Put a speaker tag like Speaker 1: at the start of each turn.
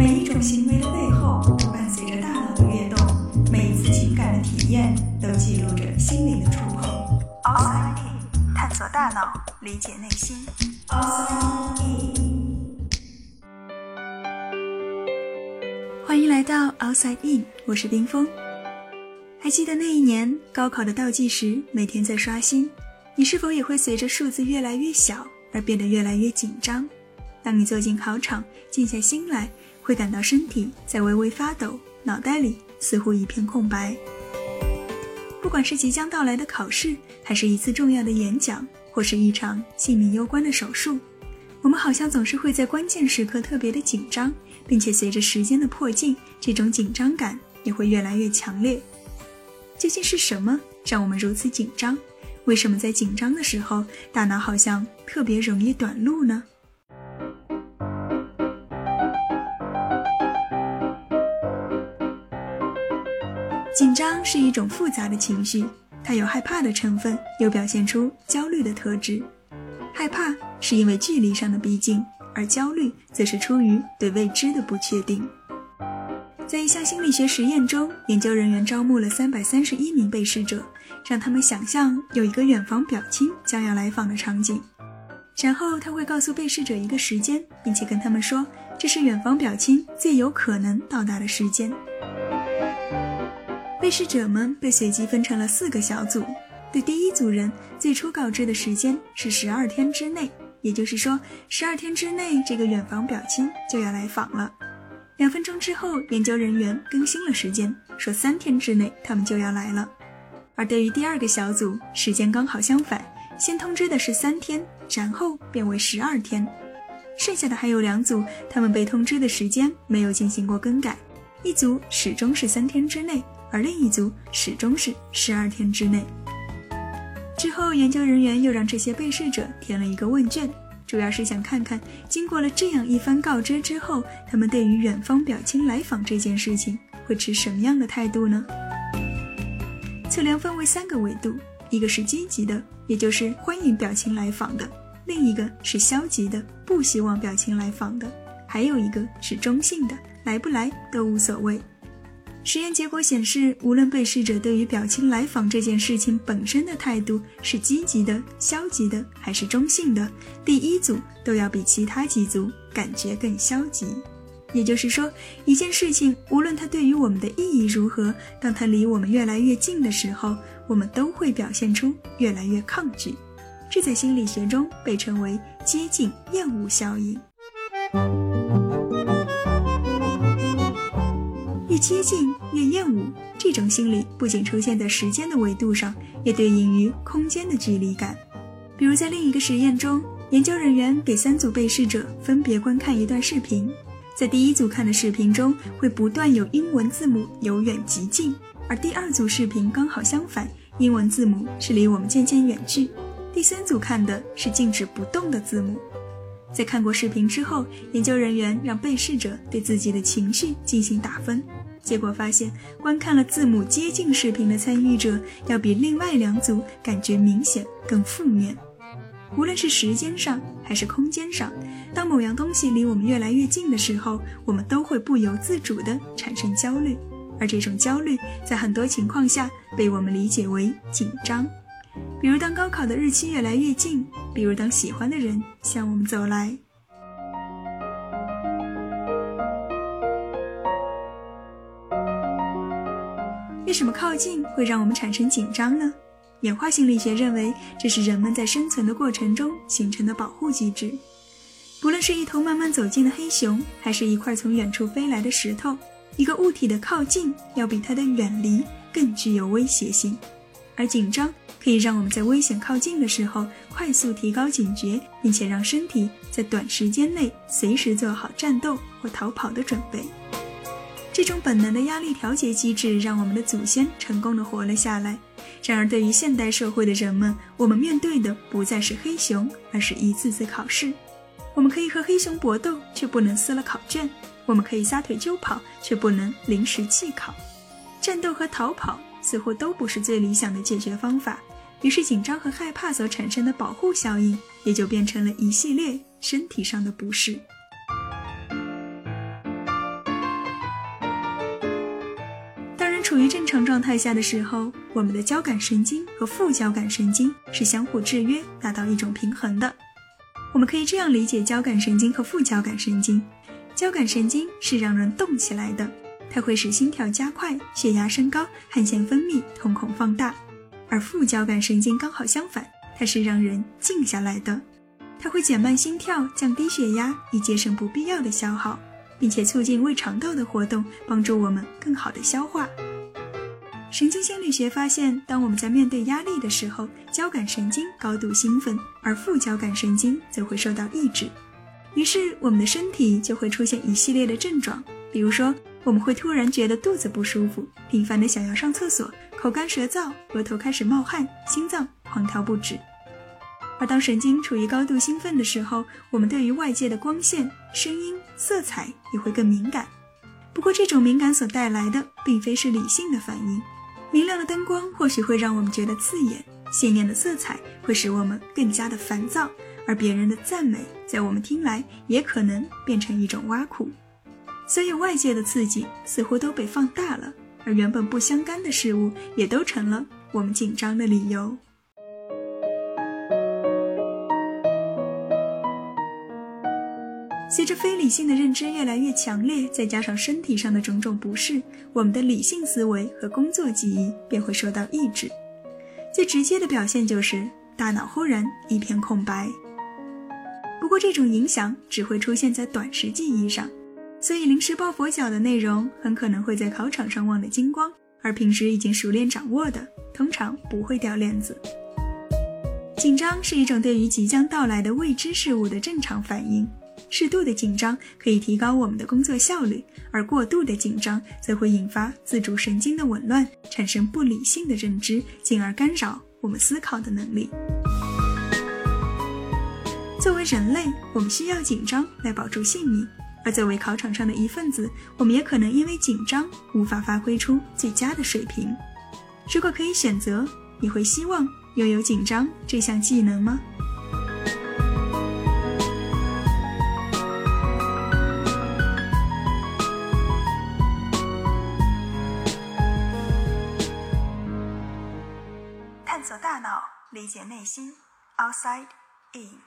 Speaker 1: 每一种行为的背后都伴随着大脑的跃动，每一次情感的体验都记录着心灵的触碰。Outside In，探索大脑，理解内心。Outside In，欢迎来到 Outside In，我是冰峰。还记得那一年高考的倒计时，每天在刷新，你是否也会随着数字越来越小而变得越来越紧张？当你坐进考场，静下心来，会感到身体在微微发抖，脑袋里似乎一片空白。不管是即将到来的考试，还是一次重要的演讲，或是一场性命攸关的手术，我们好像总是会在关键时刻特别的紧张，并且随着时间的迫近，这种紧张感也会越来越强烈。究竟是什么让我们如此紧张？为什么在紧张的时候，大脑好像特别容易短路呢？紧张是一种复杂的情绪，它有害怕的成分，又表现出焦虑的特质。害怕是因为距离上的逼近，而焦虑则是出于对未知的不确定。在一项心理学实验中，研究人员招募了三百三十一名被试者，让他们想象有一个远房表亲将要来访的场景，然后他会告诉被试者一个时间，并且跟他们说这是远房表亲最有可能到达的时间。被试者们被随机分成了四个小组，对第一组人最初告知的时间是十二天之内，也就是说，十二天之内这个远房表亲就要来访了。两分钟之后，研究人员更新了时间，说三天之内他们就要来了。而对于第二个小组，时间刚好相反，先通知的是三天，然后变为十二天。剩下的还有两组，他们被通知的时间没有进行过更改，一组始终是三天之内，而另一组始终是十二天之内。之后，研究人员又让这些被试者填了一个问卷。主要是想看看，经过了这样一番告知之后，他们对于远方表亲来访这件事情会持什么样的态度呢？测量分为三个维度，一个是积极的，也就是欢迎表亲来访的；另一个是消极的，不希望表亲来访的；还有一个是中性的，来不来都无所谓。实验结果显示，无论被试者对于表情来访这件事情本身的态度是积极的、消极的还是中性的，第一组都要比其他几组感觉更消极。也就是说，一件事情无论它对于我们的意义如何，当它离我们越来越近的时候，我们都会表现出越来越抗拒。这在心理学中被称为接近厌恶效应。接近越厌恶，这种心理不仅出现在时间的维度上，也对应于空间的距离感。比如在另一个实验中，研究人员给三组被试者分别观看一段视频，在第一组看的视频中会不断有英文字母由远及近，而第二组视频刚好相反，英文字母是离我们渐渐远去。第三组看的是静止不动的字母。在看过视频之后，研究人员让被试者对自己的情绪进行打分。结果发现，观看了字母接近视频的参与者，要比另外两组感觉明显更负面。无论是时间上还是空间上，当某样东西离我们越来越近的时候，我们都会不由自主地产生焦虑，而这种焦虑在很多情况下被我们理解为紧张。比如当高考的日期越来越近，比如当喜欢的人向我们走来。为什么靠近会让我们产生紧张呢？演化心理学认为，这是人们在生存的过程中形成的保护机制。不论是一头慢慢走近的黑熊，还是一块从远处飞来的石头，一个物体的靠近要比它的远离更具有威胁性。而紧张可以让我们在危险靠近的时候快速提高警觉，并且让身体在短时间内随时做好战斗或逃跑的准备。这种本能的压力调节机制让我们的祖先成功的活了下来。然而，对于现代社会的人们，我们面对的不再是黑熊，而是一次次考试。我们可以和黑熊搏斗，却不能撕了考卷；我们可以撒腿就跑，却不能临时弃考。战斗和逃跑似乎都不是最理想的解决方法。于是，紧张和害怕所产生的保护效应，也就变成了一系列身体上的不适。处于正常状态下的时候，我们的交感神经和副交感神经是相互制约，达到一种平衡的。我们可以这样理解交感神经和副交感神经：交感神经是让人动起来的，它会使心跳加快、血压升高、汗腺分泌、瞳孔放大；而副交感神经刚好相反，它是让人静下来的，它会减慢心跳、降低血压，以节省不必要的消耗。并且促进胃肠道的活动，帮助我们更好的消化。神经心理学发现，当我们在面对压力的时候，交感神经高度兴奋，而副交感神经则会受到抑制，于是我们的身体就会出现一系列的症状，比如说我们会突然觉得肚子不舒服，频繁的想要上厕所，口干舌燥，额头开始冒汗，心脏狂跳不止。而当神经处于高度兴奋的时候，我们对于外界的光线、声音、色彩也会更敏感。不过，这种敏感所带来的并非是理性的反应。明亮的灯光或许会让我们觉得刺眼，鲜艳的色彩会使我们更加的烦躁，而别人的赞美在我们听来也可能变成一种挖苦。所有外界的刺激似乎都被放大了，而原本不相干的事物也都成了我们紧张的理由。随着非理性的认知越来越强烈，再加上身体上的种种不适，我们的理性思维和工作记忆便会受到抑制。最直接的表现就是大脑忽然一片空白。不过这种影响只会出现在短时记忆上，所以临时抱佛脚的内容很可能会在考场上忘得精光，而平时已经熟练掌握的，通常不会掉链子。紧张是一种对于即将到来的未知事物的正常反应。适度的紧张可以提高我们的工作效率，而过度的紧张则会引发自主神经的紊乱，产生不理性的认知，进而干扰我们思考的能力。作为人类，我们需要紧张来保住性命，而作为考场上的一份子，我们也可能因为紧张无法发挥出最佳的水平。如果可以选择，你会希望拥有紧张这项技能吗？理解内心，outside in。